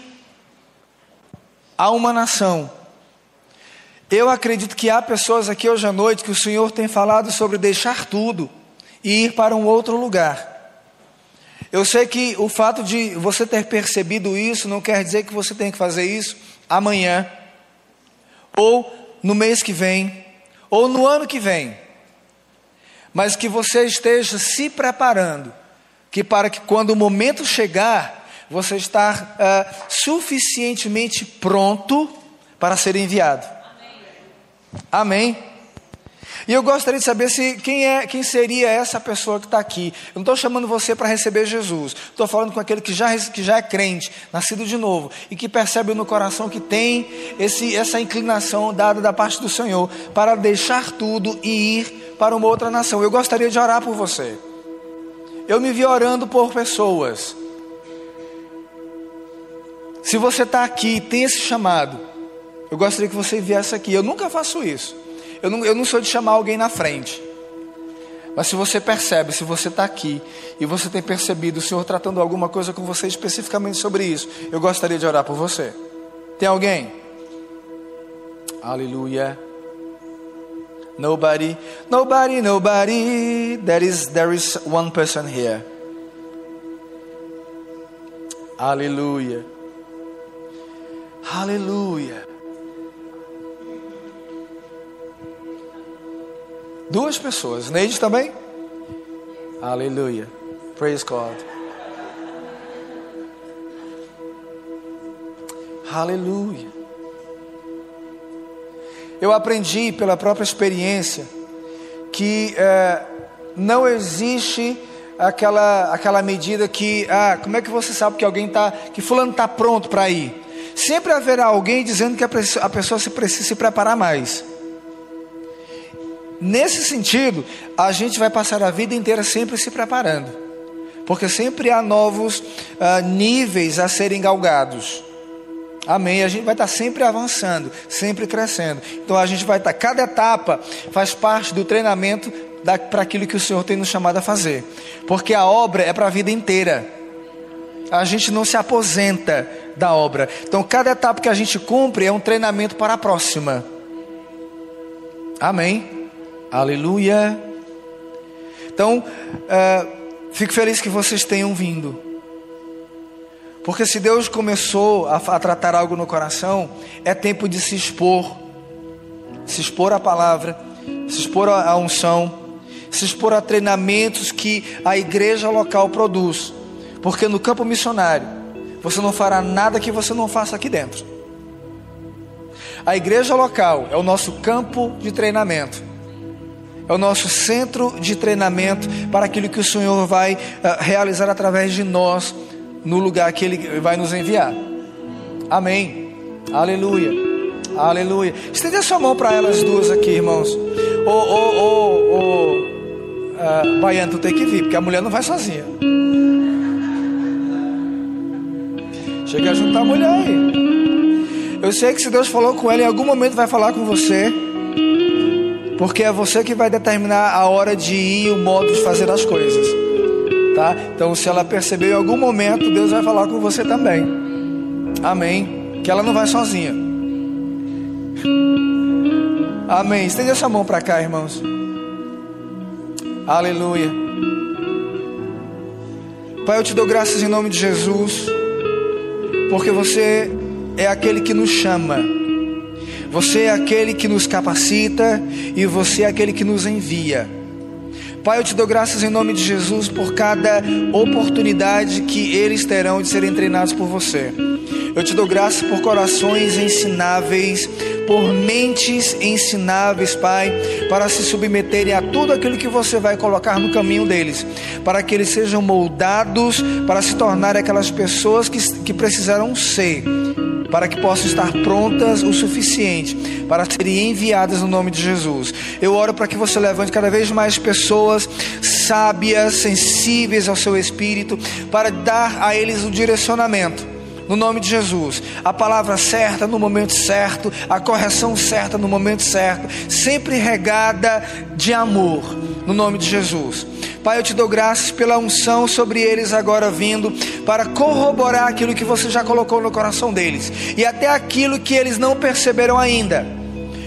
a uma nação eu acredito que há pessoas aqui hoje à noite que o Senhor tem falado sobre deixar tudo e ir para um outro lugar. Eu sei que o fato de você ter percebido isso não quer dizer que você tem que fazer isso amanhã, ou no mês que vem, ou no ano que vem, mas que você esteja se preparando, que para que quando o momento chegar, você estar uh, suficientemente pronto para ser enviado. Amém? E eu gostaria de saber se quem é, quem seria essa pessoa que está aqui. Eu não estou chamando você para receber Jesus. Estou falando com aquele que já, que já é crente, nascido de novo e que percebe no coração que tem esse, essa inclinação dada da parte do Senhor para deixar tudo e ir para uma outra nação. Eu gostaria de orar por você. Eu me vi orando por pessoas. Se você está aqui tem esse chamado, eu gostaria que você viesse aqui. Eu nunca faço isso. Eu não, eu não sou de chamar alguém na frente. Mas se você percebe, se você está aqui e você tem percebido o Senhor tratando alguma coisa com você especificamente sobre isso, eu gostaria de orar por você. Tem alguém? Aleluia. Nobody, nobody, nobody. There is, there is one person here. Aleluia. Aleluia. Duas pessoas. Neide também? Aleluia. Praise God. Aleluia. Eu aprendi pela própria experiência que é, não existe aquela, aquela medida que, ah, como é que você sabe que alguém está, que fulano está pronto para ir? Sempre haverá alguém dizendo que a pessoa, a pessoa se precisa se preparar mais. Nesse sentido, a gente vai passar a vida inteira sempre se preparando, porque sempre há novos uh, níveis a serem galgados. Amém. A gente vai estar sempre avançando, sempre crescendo. Então a gente vai estar, cada etapa faz parte do treinamento para aquilo que o Senhor tem nos chamado a fazer, porque a obra é para a vida inteira. A gente não se aposenta da obra. Então cada etapa que a gente cumpre é um treinamento para a próxima. Amém. Aleluia. Então, uh, fico feliz que vocês tenham vindo. Porque se Deus começou a, a tratar algo no coração, é tempo de se expor. Se expor à palavra, se expor à unção, se expor a treinamentos que a igreja local produz. Porque no campo missionário, você não fará nada que você não faça aqui dentro. A igreja local é o nosso campo de treinamento é o nosso centro de treinamento para aquilo que o Senhor vai uh, realizar através de nós no lugar que Ele vai nos enviar. Amém. Aleluia. Aleluia. Estende a sua mão para elas duas aqui, irmãos. Ô, ô, ô, ô, uh, Baiano, tu tem que vir, porque a mulher não vai sozinha. Chega a juntar a mulher aí. Eu sei que se Deus falou com ela, em algum momento vai falar com você. Porque é você que vai determinar a hora de ir, o modo de fazer as coisas. Tá? Então, se ela perceber em algum momento, Deus vai falar com você também. Amém. Que ela não vai sozinha. Amém. Estende essa mão para cá, irmãos. Aleluia. Pai, eu te dou graças em nome de Jesus, porque você é aquele que nos chama você é aquele que nos capacita e você é aquele que nos envia. Pai, eu te dou graças em nome de Jesus por cada oportunidade que eles terão de serem treinados por você. Eu te dou graças por corações ensináveis, por mentes ensináveis, Pai, para se submeterem a tudo aquilo que você vai colocar no caminho deles, para que eles sejam moldados para se tornarem aquelas pessoas que, que precisarão ser para que possam estar prontas o suficiente para serem enviadas no nome de Jesus. Eu oro para que você levante cada vez mais pessoas sábias, sensíveis ao seu espírito, para dar a eles o direcionamento no nome de Jesus. A palavra certa no momento certo, a correção certa no momento certo, sempre regada de amor, no nome de Jesus. Pai, eu te dou graças pela unção sobre eles agora vindo, para corroborar aquilo que você já colocou no coração deles, e até aquilo que eles não perceberam ainda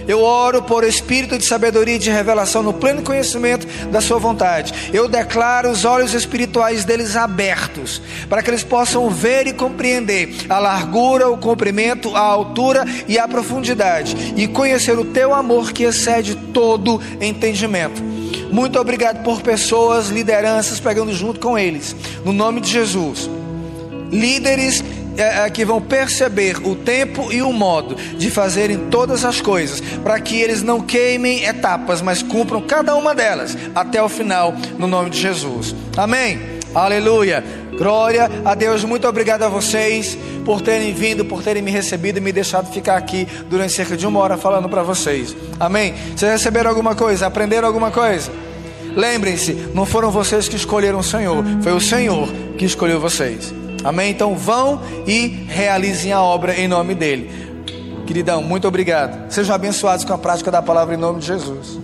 eu oro por espírito de sabedoria e de revelação no pleno conhecimento da Sua vontade. Eu declaro os olhos espirituais deles abertos, para que eles possam ver e compreender a largura, o comprimento, a altura e a profundidade, e conhecer o Teu amor que excede todo entendimento. Muito obrigado por pessoas, lideranças pegando junto com eles, no nome de Jesus. Líderes é, é, que vão perceber o tempo e o modo de fazerem todas as coisas, para que eles não queimem etapas, mas cumpram cada uma delas até o final, no nome de Jesus. Amém. Aleluia. Glória a Deus, muito obrigado a vocês por terem vindo, por terem me recebido e me deixado ficar aqui durante cerca de uma hora falando para vocês. Amém? Vocês receberam alguma coisa? Aprenderam alguma coisa? Lembrem-se, não foram vocês que escolheram o Senhor, foi o Senhor que escolheu vocês. Amém? Então vão e realizem a obra em nome dele. Queridão, muito obrigado. Sejam abençoados com a prática da palavra em nome de Jesus.